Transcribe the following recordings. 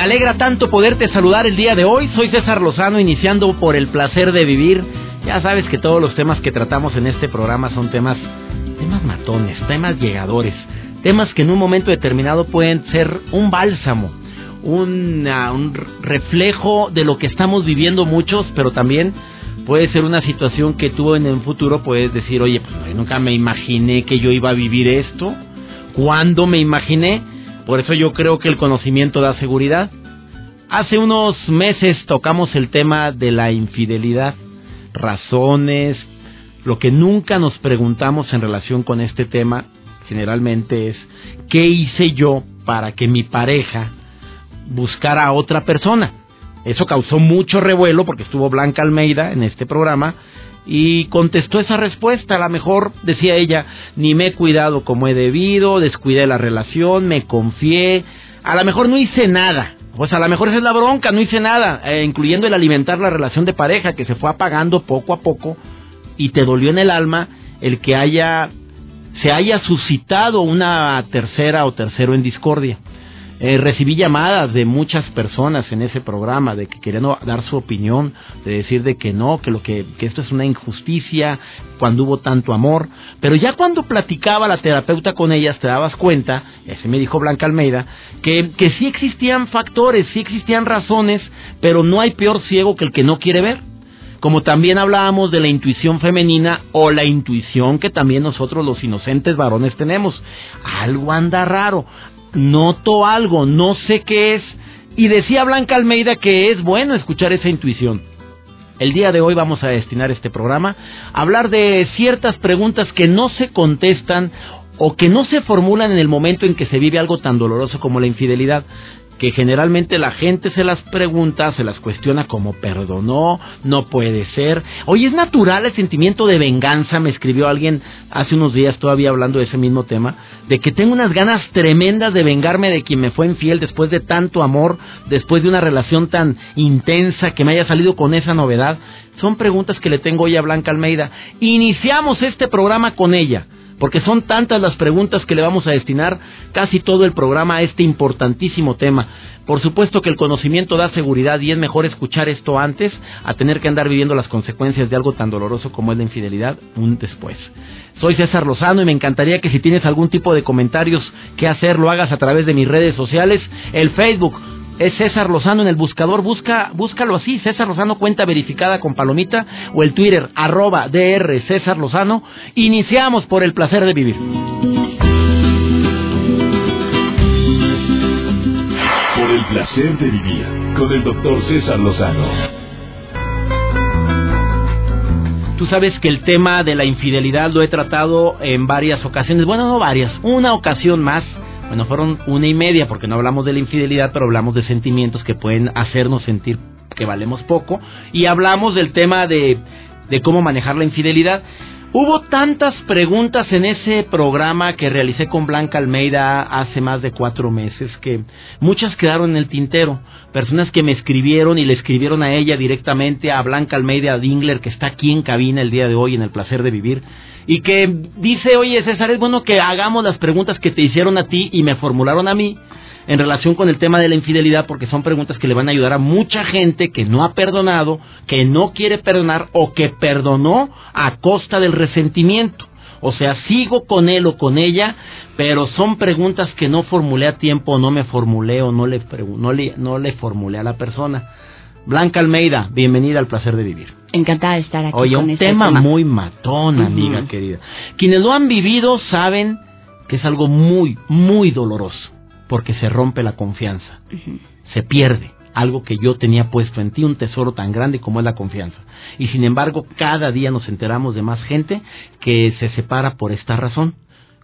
Alegra tanto poderte saludar el día de hoy. Soy César Lozano, iniciando por el placer de vivir. Ya sabes que todos los temas que tratamos en este programa son temas, temas matones, temas llegadores, temas que en un momento determinado pueden ser un bálsamo, un reflejo de lo que estamos viviendo muchos, pero también puede ser una situación que tú en el futuro puedes decir, oye, pues nunca me imaginé que yo iba a vivir esto. ¿Cuándo me imaginé? Por eso yo creo que el conocimiento da seguridad. Hace unos meses tocamos el tema de la infidelidad, razones, lo que nunca nos preguntamos en relación con este tema generalmente es ¿qué hice yo para que mi pareja buscara a otra persona? Eso causó mucho revuelo porque estuvo Blanca Almeida en este programa y contestó esa respuesta. A lo mejor, decía ella, ni me he cuidado como he debido, descuidé la relación, me confié, a lo mejor no hice nada. Pues a lo mejor esa es la bronca, no hice nada, eh, incluyendo el alimentar la relación de pareja que se fue apagando poco a poco y te dolió en el alma el que haya se haya suscitado una tercera o tercero en discordia. Eh, recibí llamadas de muchas personas en ese programa de que querían dar su opinión, de decir de que no, que lo que, que esto es una injusticia cuando hubo tanto amor, pero ya cuando platicaba la terapeuta con ellas te dabas cuenta, así me dijo Blanca Almeida, que, que sí existían factores, sí existían razones, pero no hay peor ciego que el que no quiere ver. Como también hablábamos de la intuición femenina o la intuición que también nosotros los inocentes varones tenemos. Algo anda raro, noto algo, no sé qué es. Y decía Blanca Almeida que es bueno escuchar esa intuición. El día de hoy vamos a destinar este programa a hablar de ciertas preguntas que no se contestan o que no se formulan en el momento en que se vive algo tan doloroso como la infidelidad que generalmente la gente se las pregunta, se las cuestiona como perdonó, no puede ser. Oye, es natural el sentimiento de venganza, me escribió alguien hace unos días todavía hablando de ese mismo tema, de que tengo unas ganas tremendas de vengarme de quien me fue infiel después de tanto amor, después de una relación tan intensa que me haya salido con esa novedad. Son preguntas que le tengo hoy a Blanca Almeida. Iniciamos este programa con ella porque son tantas las preguntas que le vamos a destinar casi todo el programa a este importantísimo tema. Por supuesto que el conocimiento da seguridad y es mejor escuchar esto antes a tener que andar viviendo las consecuencias de algo tan doloroso como es la infidelidad un después. Soy César Lozano y me encantaría que si tienes algún tipo de comentarios que hacer lo hagas a través de mis redes sociales, el Facebook es César Lozano en el buscador, busca, búscalo así, César Lozano cuenta verificada con palomita o el Twitter arroba DR César Lozano. Iniciamos por el placer de vivir. Por el placer de vivir con el doctor César Lozano. Tú sabes que el tema de la infidelidad lo he tratado en varias ocasiones, bueno, no varias, una ocasión más bueno, fueron una y media porque no hablamos de la infidelidad, pero hablamos de sentimientos que pueden hacernos sentir que valemos poco. Y hablamos del tema de, de cómo manejar la infidelidad. Hubo tantas preguntas en ese programa que realicé con Blanca Almeida hace más de cuatro meses que muchas quedaron en el tintero. Personas que me escribieron y le escribieron a ella directamente, a Blanca Almeida Dingler, que está aquí en cabina el día de hoy en el placer de vivir y que dice, oye César, es bueno que hagamos las preguntas que te hicieron a ti y me formularon a mí en relación con el tema de la infidelidad, porque son preguntas que le van a ayudar a mucha gente que no ha perdonado, que no quiere perdonar o que perdonó a costa del resentimiento. O sea, sigo con él o con ella, pero son preguntas que no formulé a tiempo, no me formulé o no le, no le, no le formulé a la persona. Blanca Almeida, bienvenida al placer de vivir. Encantada de estar aquí. Oye, un este tema, muy matón, amiga querida. Quienes lo han vivido saben que es algo muy, muy doloroso, porque se rompe la confianza, se pierde algo que yo tenía puesto en ti, un tesoro tan grande como es la confianza. Y sin embargo, cada día nos enteramos de más gente que se separa por esta razón.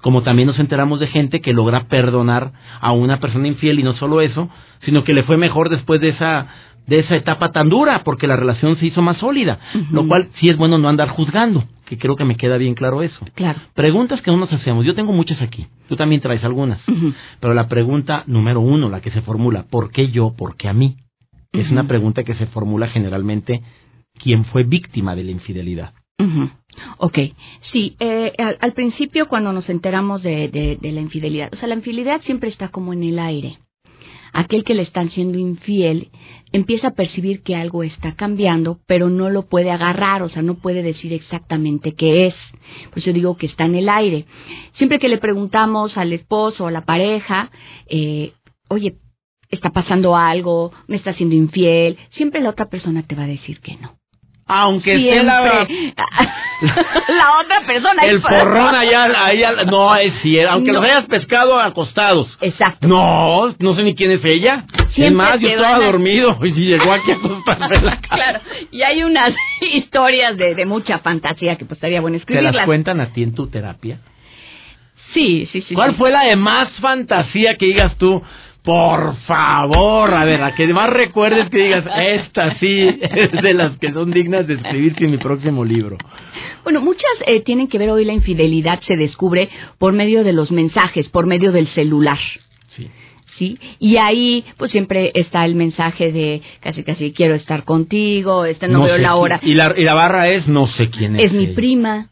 Como también nos enteramos de gente que logra perdonar a una persona infiel y no solo eso, sino que le fue mejor después de esa de esa etapa tan dura porque la relación se hizo más sólida, lo cual sí es bueno no andar juzgando, que creo que me queda bien claro eso. Claro. Preguntas que no nos hacemos, yo tengo muchas aquí, tú también traes algunas, pero la pregunta número uno, la que se formula, ¿por qué yo, por qué a mí? Es una pregunta que se formula generalmente, ¿quién fue víctima de la infidelidad? Ok, sí, eh, al, principio cuando nos enteramos de, de, la infidelidad, o sea, la infidelidad siempre está como en el aire. Aquel que le están siendo infiel empieza a percibir que algo está cambiando, pero no lo puede agarrar, o sea, no puede decir exactamente qué es. Por eso digo que está en el aire. Siempre que le preguntamos al esposo o a la pareja, eh, oye, está pasando algo, me está siendo infiel, siempre la otra persona te va a decir que no. Aunque esté la... la otra persona. El forrón allá, allá, no es cierto. Aunque los hayas pescado acostados. Exacto. No, no sé ni quién es ella. Siempre es más, yo estaba dormido y llegó aquí a acostarme la casa. Claro, y hay unas historias de, de mucha fantasía que pues estaría bueno escribirlas. ¿Te las cuentan a ti en tu terapia? Sí, sí, sí. ¿Cuál fue la de más fantasía que digas tú? Por favor, a ver, a que más recuerdes que digas, esta sí es de las que son dignas de escribirse en mi próximo libro. Bueno, muchas eh, tienen que ver hoy la infidelidad se descubre por medio de los mensajes, por medio del celular. Sí. ¿Sí? Y ahí, pues siempre está el mensaje de casi casi quiero estar contigo, este no, veo la hora. Y la, y la barra es no sé quién es. Es mi prima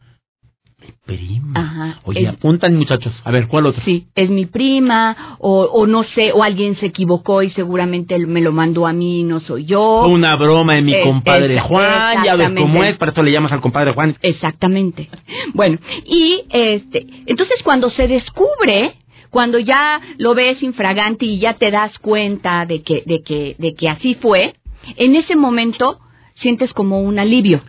prima. Ajá. Oye, apuntan muchachos. A ver, ¿cuál otro? Sí, es mi prima, o, o no sé, o alguien se equivocó y seguramente me lo mandó a mí, no soy yo. Una broma de mi compadre Juan, ya ves cómo es, para eso le llamas al compadre Juan. Exactamente. Bueno, y este, entonces cuando se descubre, cuando ya lo ves infragante y ya te das cuenta de que, de que, de que así fue, en ese momento sientes como un alivio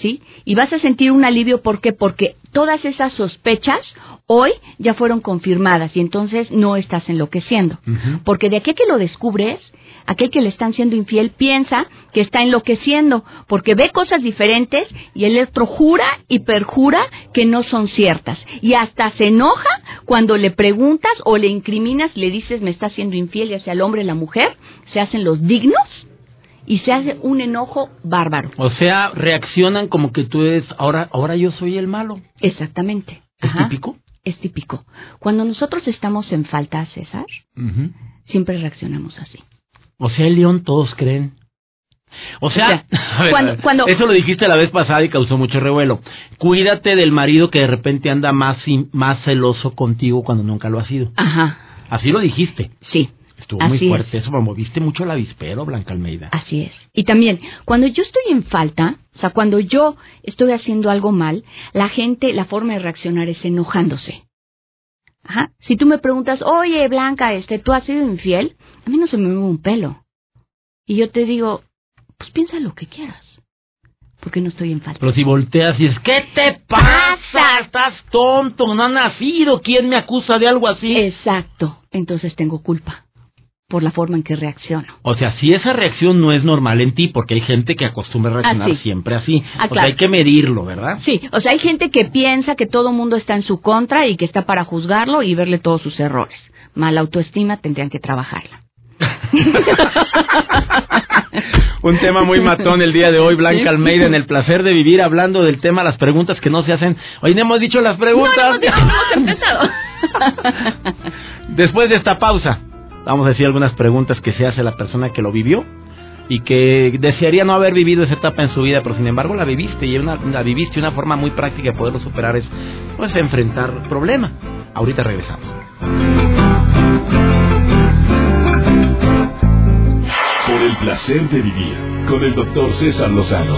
¿sí? Y vas a sentir un alivio, ¿por qué? Porque todas esas sospechas hoy ya fueron confirmadas y entonces no estás enloqueciendo. Porque de aquel que lo descubres, aquel que le están siendo infiel piensa que está enloqueciendo, porque ve cosas diferentes y el otro jura y perjura que no son ciertas. Y hasta se enoja cuando le preguntas o le incriminas, le dices me está siendo infiel, ya sea el hombre o la mujer, se hacen los dignos y se hace un enojo bárbaro. O sea, reaccionan como que tú eres, ahora, ahora yo soy el malo. Exactamente. ¿Es típico? Es típico. Cuando nosotros estamos en falta, César, siempre reaccionamos así. O sea, el león todos creen. O sea, cuando, eso lo dijiste la vez pasada y causó mucho revuelo. Cuídate del marido que de repente anda más, más celoso contigo cuando nunca lo ha sido. Ajá. Así lo dijiste. Sí. Estuvo muy fuerte eso, moviste mucho el avispero, Blanca Almeida. Así es. Y también, cuando yo estoy en falta, o sea, cuando yo estoy haciendo algo mal, la gente, la forma de reaccionar es enojándose. Ajá. Si tú me preguntas, oye, Blanca, este, ¿tú has sido infiel? A mí no se me mueve un pelo. Y yo te digo, pues piensa lo que quieras. Porque no estoy en falta. Pero si volteas y es, ¿qué te pasa? Estás tonto, no has nacido. ¿Quién me acusa de algo así? Exacto. Entonces tengo culpa por la forma en que reacciono. O sea, si esa reacción no es normal en ti, porque hay gente que acostumbra a reaccionar siempre así. Ah, o sea, hay que medirlo, ¿verdad? Sí, o sea, hay gente que piensa que todo mundo está en su contra y que está para juzgarlo y verle todos sus errores. Mala autoestima tendrían que trabajarla. Un tema muy matón el día de hoy, Blanca Almeida, en el placer de vivir, hablando del tema, las preguntas que no se hacen. Hoy no hemos dicho las preguntas. No, hemos, dicho, hemos empezado. Después de esta pausa, vamos a decir algunas preguntas que se hace la persona que lo vivió y que desearía no haber vivido esa etapa en su vida, pero sin embargo la viviste y la viviste una forma muy práctica de poderlo superar es pues enfrentar problemas. Ahorita regresamos. Por el placer de vivir con el doctor César Lozano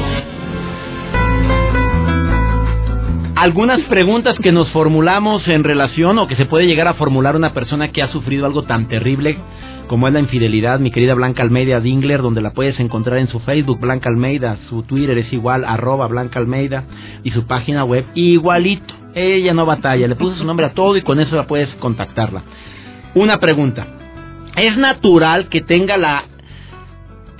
algunas preguntas que nos formulamos en relación o que se puede llegar a formular una persona que ha sufrido algo tan terrible como es la infidelidad, mi querida Blanca Almeida Dingler, donde la puedes encontrar en su Facebook, Blanca Almeida, su Twitter es igual, arroba Blanca Almeida, y su página web igualito. Ella no batalla, le puso su nombre a todo y con eso la puedes contactarla. Una pregunta. ¿Es natural que tenga la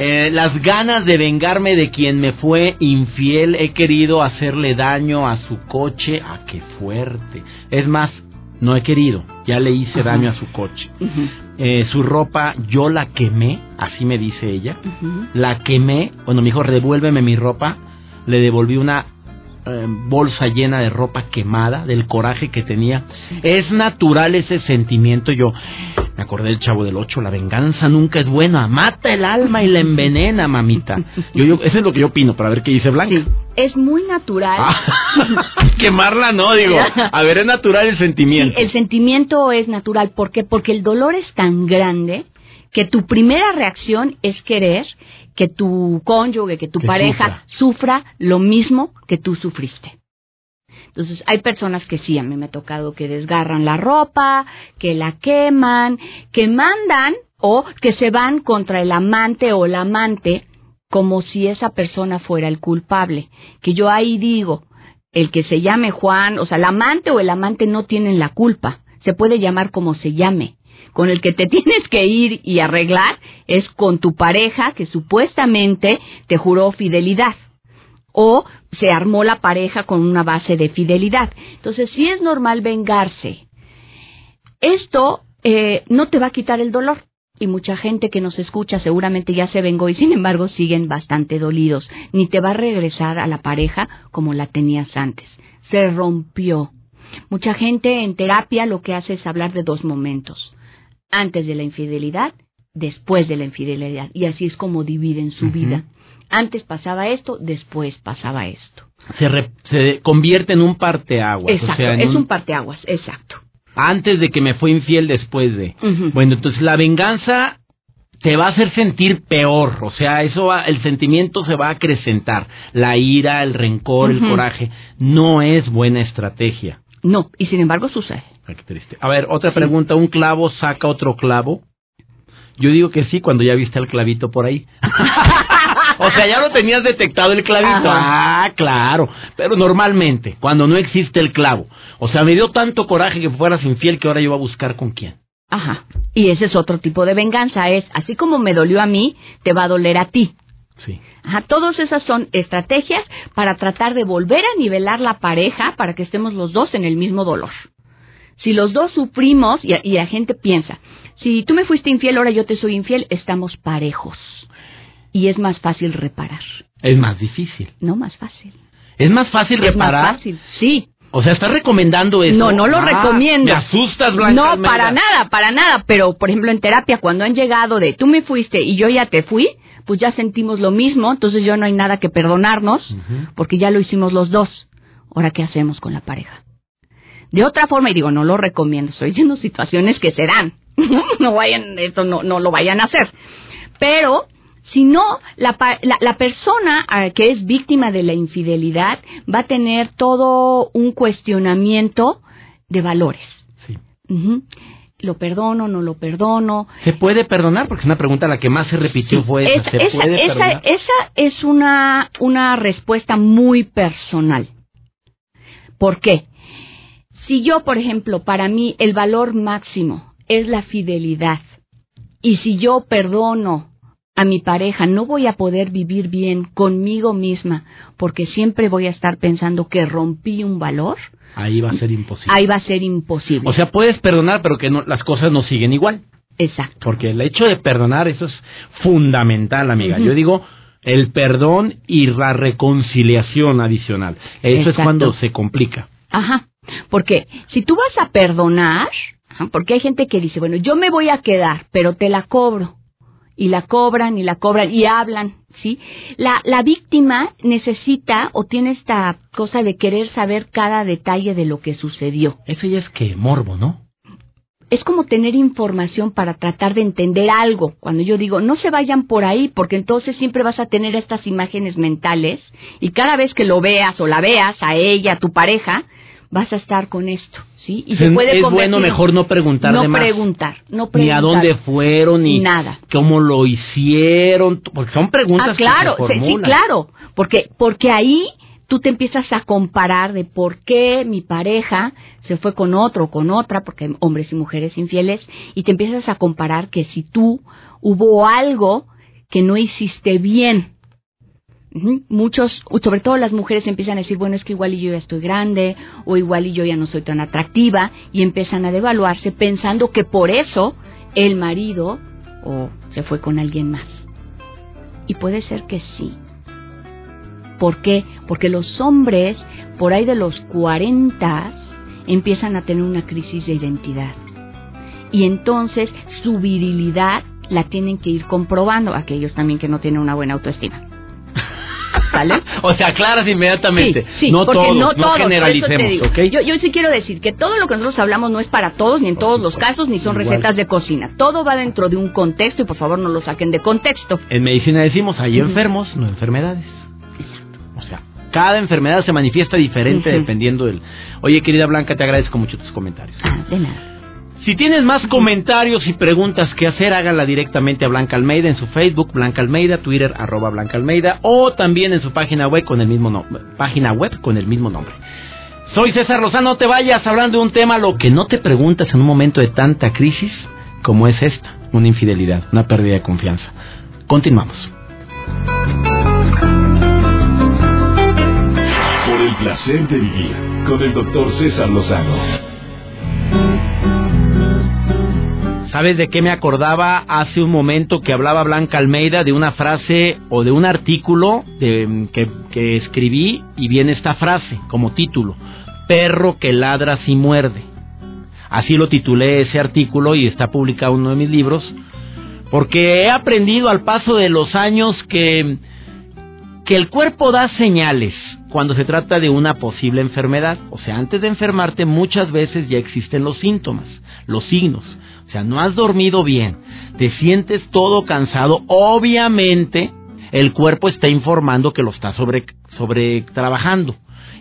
eh, las ganas de vengarme de quien me fue infiel, he querido hacerle daño a su coche, a ah, qué fuerte. Es más, no he querido, ya le hice daño a su coche. Eh, su ropa yo la quemé, así me dice ella, la quemé, cuando me dijo revuélveme mi ropa, le devolví una eh, bolsa llena de ropa quemada, del coraje que tenía. Es natural ese sentimiento. Yo me acordé del chavo del ocho, la venganza nunca es buena, mata el alma y la envenena, mamita. Yo, yo, eso es lo que yo opino, para ver qué dice Blanca. es muy natural. Ah, quemarla no, digo. A ver, es natural el sentimiento. el sentimiento es natural. ¿Por qué? Porque el dolor es tan grande que tu primera reacción es querer que tu cónyuge, que tu pareja sufra. lo mismo que tú sufriste. Entonces, hay personas que sí, a mí me ha tocado que desgarran la ropa, que la queman, que mandan o que se van contra el amante o la amante como si esa persona fuera el culpable. Que yo ahí digo, el que se llame Juan, o sea, el amante o el amante no tienen la culpa, se puede llamar como se llame con el que te tienes que ir y arreglar es con tu pareja que supuestamente te juró fidelidad o se armó la pareja con una base de fidelidad. Entonces, sí es normal vengarse. Esto eh, no te va a quitar el dolor. Y mucha gente que nos escucha seguramente ya se vengó y sin embargo siguen bastante dolidos. Ni te va a regresar a la pareja como la tenías antes. Se rompió. Mucha gente en terapia lo que hace es hablar de dos momentos antes de la infidelidad, después de la infidelidad. Y así es como dividen su vida. Antes pasaba esto, después pasaba esto. Se, se convierte en un parteaguas. Exacto, es un... parteaguas, exacto. Antes de que me fue infiel, después de. Bueno, entonces la venganza te va a hacer sentir peor, o sea, eso va, el sentimiento se va a acrecentar, la ira, el rencor, el coraje, no es buena estrategia. No, y sin embargo sucede. A ver, otra pregunta, ¿un clavo saca otro clavo? Yo digo que sí cuando ya viste el clavito por ahí. o sea, ya lo tenías detectado el clavito. Ah, claro. Pero normalmente, cuando no existe el clavo. O sea, me dio tanto coraje que fueras infiel que ahora yo voy a buscar con quién. Ajá. Y ese es otro tipo de venganza. Es, así como me dolió a mí, te va a doler a ti. Sí. Ajá, todas esas son estrategias para tratar de volver a nivelar la pareja para que estemos los dos en el mismo dolor. Si los dos sufrimos, y, la gente piensa, si tú me fuiste infiel, ahora yo te soy infiel, estamos parejos. Y es más fácil reparar. Es más difícil. No, más fácil. ¿Es más fácil reparar? Es más fácil, sí. O sea, ¿estás recomendando eso? No, no lo ah, recomiendo. Me asustas, Blanca No, para nada, para nada. Pero, por ejemplo, en terapia, cuando han llegado de tú me fuiste y yo ya te fui, pues ya sentimos lo mismo, entonces ya no hay nada que perdonarnos, porque ya lo hicimos los dos. Ahora, ¿qué hacemos con la pareja? De otra forma, y digo, no lo recomiendo, estoy diciendo situaciones que se dan. no vayan, esto no, no lo vayan a hacer. Pero, si no, la, la, persona ah, que es víctima de la infidelidad va a tener todo un cuestionamiento de valores. Sí. ¿Lo perdono, no lo perdono? ¿Se puede perdonar? Porque es una pregunta la que más se repitió fue esa. ¿Se puede esa, esa es una, una respuesta muy personal. ¿Por qué? Si yo, por ejemplo, para mí el valor máximo es la fidelidad, y si yo perdono a mi pareja, no voy a poder vivir bien conmigo misma, porque siempre voy a estar pensando que rompí un valor. Ahí va a ser imposible. Ahí va a ser imposible. O sea, puedes perdonar, pero que las cosas no siguen igual. Exacto. Porque el hecho de perdonar, eso es fundamental, amiga. Yo digo, el perdón y la reconciliación adicional. Eso es cuando se complica. Ajá. Porque si tú vas a perdonar, porque hay gente que dice, bueno, yo me voy a quedar, pero te la cobro. Y la cobran y la cobran y hablan, ¿sí? La, la víctima necesita o tiene esta cosa de querer saber cada detalle de lo que sucedió. Eso ya es que morbo, ¿no? es como tener información para tratar de entender algo. Cuando yo digo, no se vayan por ahí, porque entonces siempre vas a tener estas imágenes mentales y cada vez que lo veas o la veas a ella, a tu pareja, vas a estar con esto, ¿sí? Y se puede es bueno mejor no preguntar no de más. preguntar, no preguntar. Ni a dónde fueron, ni nada. cómo lo hicieron, porque son preguntas ah, claro, que se sí, claro, porque, porque ahí tú te empiezas a comparar de por qué mi pareja se fue con otro o con otra, porque hay hombres y mujeres infieles, y te empiezas a comparar que si tú hubo algo que no hiciste bien, Muchos, sobre todo las mujeres empiezan a decir, bueno, es que igual y yo ya estoy grande, o igual y yo ya no soy tan atractiva, y empiezan a devaluarse pensando que por eso el marido o se fue con alguien más. Y puede ser que sí. ¿Por qué? Porque los hombres, por ahí de los 40, empiezan a tener una crisis de identidad. Y entonces su virilidad la tienen que ir comprobando, aquellos también que no tienen una buena autoestima. ¿Vale? o sea, aclaras inmediatamente. Sí, no todos, no, todos, generalicemos, yo, yo sí quiero decir que todo lo que nosotros hablamos no es para todos, ni en todos los casos, ni son recetas de cocina. Todo va dentro de un contexto y por favor no lo saquen de contexto. En medicina decimos, hay enfermos, no enfermedades. Exacto. O sea, cada enfermedad se manifiesta diferente dependiendo del... Oye, querida Blanca, te agradezco mucho tus comentarios. Ah, de nada. Si tienes más comentarios y preguntas que hacer, háganla directamente a Blanca Almeida en su Facebook, Blanca Almeida, Twitter, arroba Blanca Almeida, o también en su página web con el mismo, no, página web con el mismo nombre. Soy César Lozano, no te vayas hablando de un tema, lo que no te preguntas en un momento de tanta crisis como es esta, una infidelidad, una pérdida de confianza. Continuamos. Por el placer de vivir con el doctor César Lozano. ¿Sabes de qué me acordaba hace un momento que hablaba Blanca Almeida de una frase o de un artículo que, que escribí y viene esta frase como título? Perro que ladra si muerde. Así lo titulé ese artículo y está publicado en uno de mis libros porque he aprendido al paso de los años que, que el cuerpo da señales cuando se trata de una posible enfermedad. O sea, antes de enfermarte muchas veces ya existen los síntomas, los signos. O sea, no has dormido bien, te sientes todo cansado, obviamente el cuerpo está informando que lo está sobre, sobre trabajando.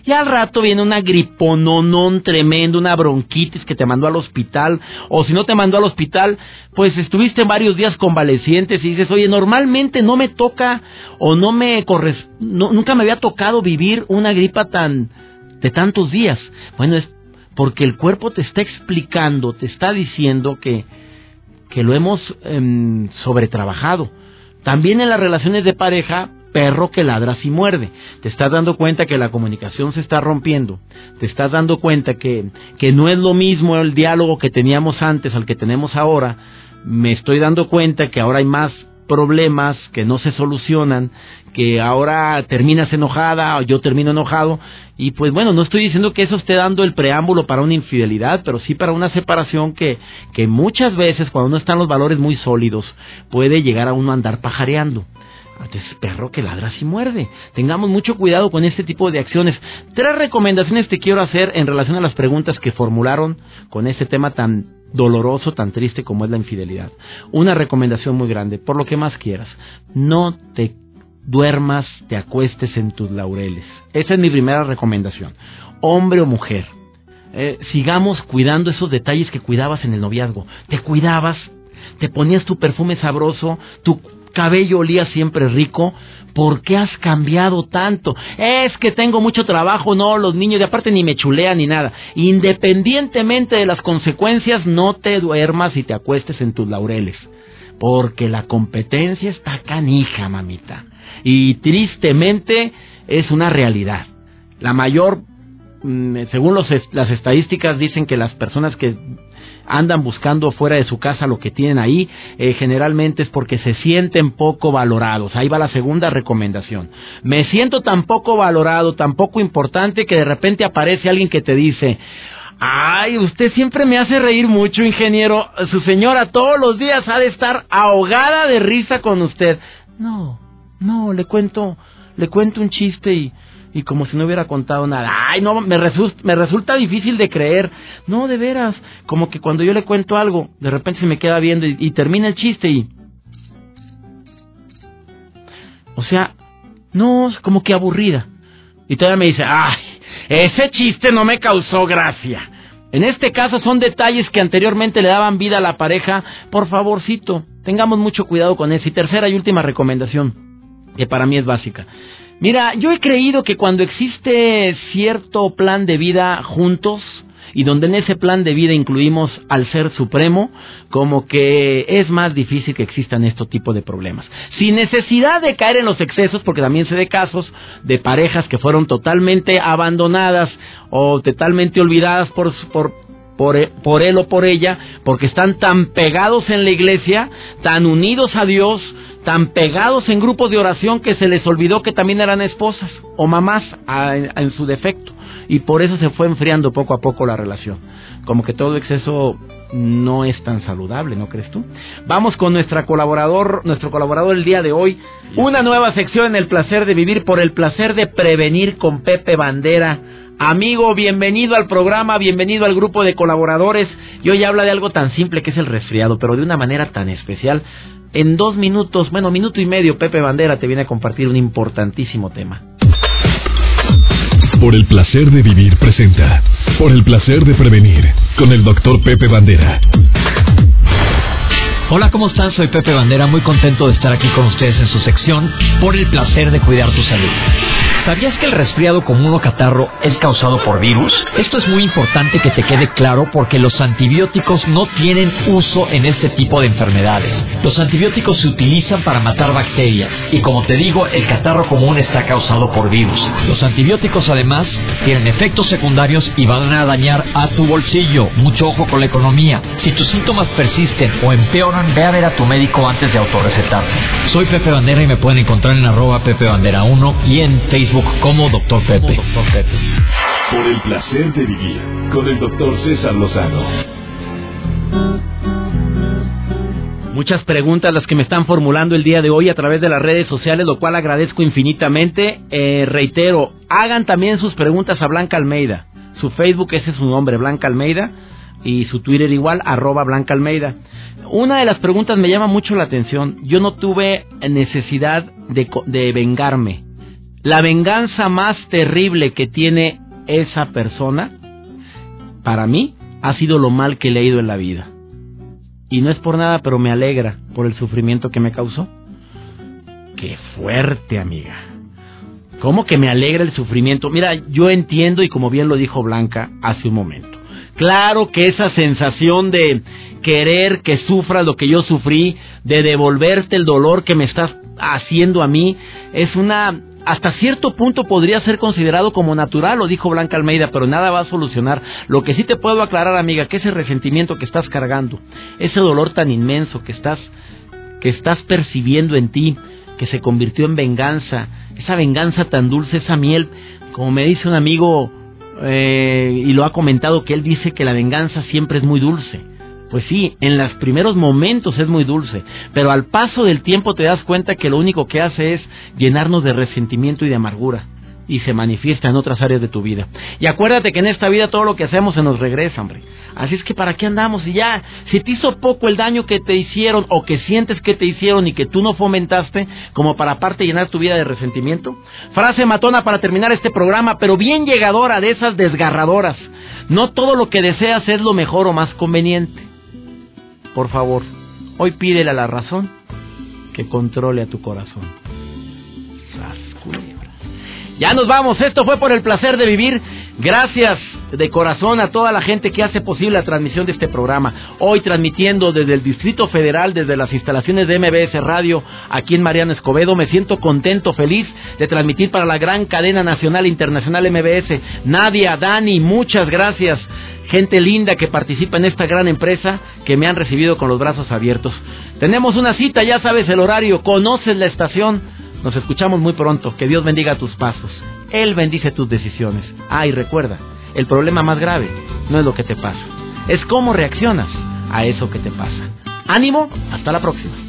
Y al rato viene una gripononón tremendo, una bronquitis que te mandó al hospital. O si no te mandó al hospital, pues estuviste varios días convalecientes y dices, oye, normalmente no me toca o no me no, nunca me había tocado vivir una gripa tan de tantos días. Bueno, es porque el cuerpo te está explicando, te está diciendo que, que lo hemos eh, sobretrabajado. También en las relaciones de pareja, perro que ladra y muerde. Te estás dando cuenta que la comunicación se está rompiendo. Te estás dando cuenta que, que no es lo mismo el diálogo que teníamos antes al que tenemos ahora. Me estoy dando cuenta que ahora hay más problemas que no se solucionan, que ahora terminas enojada o yo termino enojado. Y pues bueno, no estoy diciendo que eso esté dando el preámbulo para una infidelidad, pero sí para una separación que, que muchas veces cuando no están los valores muy sólidos puede llegar a uno a andar pajareando. Entonces, perro que ladra y muerde. Tengamos mucho cuidado con este tipo de acciones. Tres recomendaciones te quiero hacer en relación a las preguntas que formularon con este tema tan doloroso, tan triste como es la infidelidad. Una recomendación muy grande, por lo que más quieras, no te duermas, te acuestes en tus laureles. Esa es mi primera recomendación. Hombre o mujer, eh, sigamos cuidando esos detalles que cuidabas en el noviazgo. Te cuidabas, te ponías tu perfume sabroso, tu cabello olía siempre rico, ¿por qué has cambiado tanto? Es que tengo mucho trabajo, no, los niños de aparte ni me chulean ni nada. Independientemente de las consecuencias, no te duermas y te acuestes en tus laureles, porque la competencia está canija, mamita. Y tristemente es una realidad. La mayor, mm, según las estadísticas, dicen que las personas que andan buscando fuera de su casa lo que tienen ahí, eh, generalmente es porque se sienten poco valorados. Ahí va la segunda recomendación. Me siento tan poco valorado, tan poco importante que de repente aparece alguien que te dice, Ay, usted siempre me hace reír mucho, ingeniero. Su señora todos los días ha de estar ahogada de risa con usted. No, no, le cuento, le cuento un chiste y y como si no hubiera contado nada. Ay, no, me, resulta, me resulta difícil de creer. No, de veras, como que cuando yo le cuento algo, de repente se me queda viendo y, termina el chiste y... O sea, no, como que aburrida. Y todavía me dice, ay, ese chiste no me causó gracia. En este caso son detalles que anteriormente le daban vida a la pareja. Por favorcito, tengamos mucho cuidado con eso. Y tercera y última recomendación, que para mí es básica. Mira, yo he creído que cuando existe cierto plan de vida juntos, y donde en ese plan de vida incluimos al Ser Supremo, como que es más difícil que existan este tipo de problemas. Sin necesidad de caer en los excesos, porque también se de casos de parejas que fueron totalmente abandonadas o totalmente olvidadas por, por, por, e, por él o por ella, porque están tan pegados en la iglesia, tan unidos a Dios, tan pegados en grupos de oración que se les olvidó que también eran esposas o mamás en su defecto. Y por eso se fue enfriando poco a poco la relación. Como que todo exceso no es tan saludable, ¿no crees tú? Vamos con nuestra colaborador, nuestro colaborador el día de hoy. Una nueva sección en el placer de vivir por el placer de prevenir con Pepe Bandera. Amigo, bienvenido al programa, bienvenido al grupo de colaboradores. Y hoy habla de algo tan simple que es el resfriado, pero de una manera tan especial. En dos minutos, bueno, minuto y medio, Pepe Bandera te viene a compartir un importantísimo tema. Por el placer de vivir presenta. Por el placer de prevenir. Con el doctor Pepe Bandera. Hola, ¿cómo están? Soy Pepe Bandera, muy contento de estar aquí con ustedes en su sección Por el placer de cuidar tu salud. ¿Sabías que el resfriado común o catarro es causado por virus? Esto es muy importante que te quede claro porque los antibióticos no tienen uso en este tipo de enfermedades. Los antibióticos se utilizan para matar bacterias y como te digo, el catarro común está causado por virus. Los antibióticos además tienen efectos secundarios y van a dañar a tu bolsillo. Mucho ojo con la economía. Si tus síntomas persisten o empeoran, ve a ver a tu médico antes de autorrecetarte. Soy Pepe Bandera y me pueden encontrar en arroba Pepe Bandera 1 y en Facebook como Doctor Pepe. Por el placer de vivir con el Doctor César Lozano. Muchas preguntas las que me están formulando el día de hoy a través de las redes sociales, lo cual agradezco infinitamente. Eh, reitero, hagan también sus preguntas a Blanca Almeida. Su Facebook, ese es su nombre, Blanca Almeida, y su Twitter igual, arroba Blanca Almeida. Una de las preguntas me llama mucho la atención. Yo no tuve necesidad de, de vengarme la venganza más terrible que tiene esa persona, para mí, ha sido lo mal que le he ido en la vida. Y no es por nada, pero me alegra por el sufrimiento que me causó. Qué fuerte, amiga. ¿Cómo que me alegra el sufrimiento? Mira, yo entiendo y como bien lo dijo Blanca hace un momento. Claro que esa sensación de querer que sufras lo que yo sufrí, de devolverte el dolor que me estás haciendo a mí, es una hasta cierto punto podría ser considerado como natural, lo dijo Blanca Almeida, pero nada va a solucionar. Lo que sí te puedo aclarar, amiga, que ese resentimiento que estás cargando, ese dolor tan inmenso que estás que estás percibiendo en ti, que se convirtió en venganza, esa venganza tan dulce, esa miel, como me dice un amigo eh, y lo ha comentado que él dice que la venganza siempre es muy dulce. Pues sí, en los primeros momentos es muy dulce, pero al paso del tiempo te das cuenta que lo único que hace es llenarnos de resentimiento y de amargura y se manifiesta en otras áreas de tu vida. Y acuérdate que en esta vida todo lo que hacemos se nos regresa, hombre. Así es que para qué andamos y ya, si te hizo poco el daño que te hicieron o que sientes que te hicieron y que tú no fomentaste, como para aparte llenar tu vida de resentimiento. Frase matona para terminar este programa, pero bien llegadora de esas desgarradoras. No todo lo que deseas es lo mejor o más conveniente. Por favor, hoy pídele a la razón que controle a tu corazón. Ya nos vamos, esto fue por el placer de vivir. Gracias de corazón a toda la gente que hace posible la transmisión de este programa. Hoy transmitiendo desde el Distrito Federal, desde las instalaciones de MBS Radio, aquí en Mariano Escobedo. Me siento contento, feliz de transmitir para la gran cadena nacional e internacional MBS. Nadia, Dani, muchas gracias gente linda que participa en esta gran empresa que me han recibido con los brazos abiertos. Tenemos una cita, ya sabes el horario, conoces la estación. Nos escuchamos muy pronto. Que Dios bendiga tus pasos. Él bendice tus decisiones. Ah, y recuerda, el problema más grave no es lo que te pasa, es cómo reaccionas a eso que te pasa. Ánimo, hasta la próxima.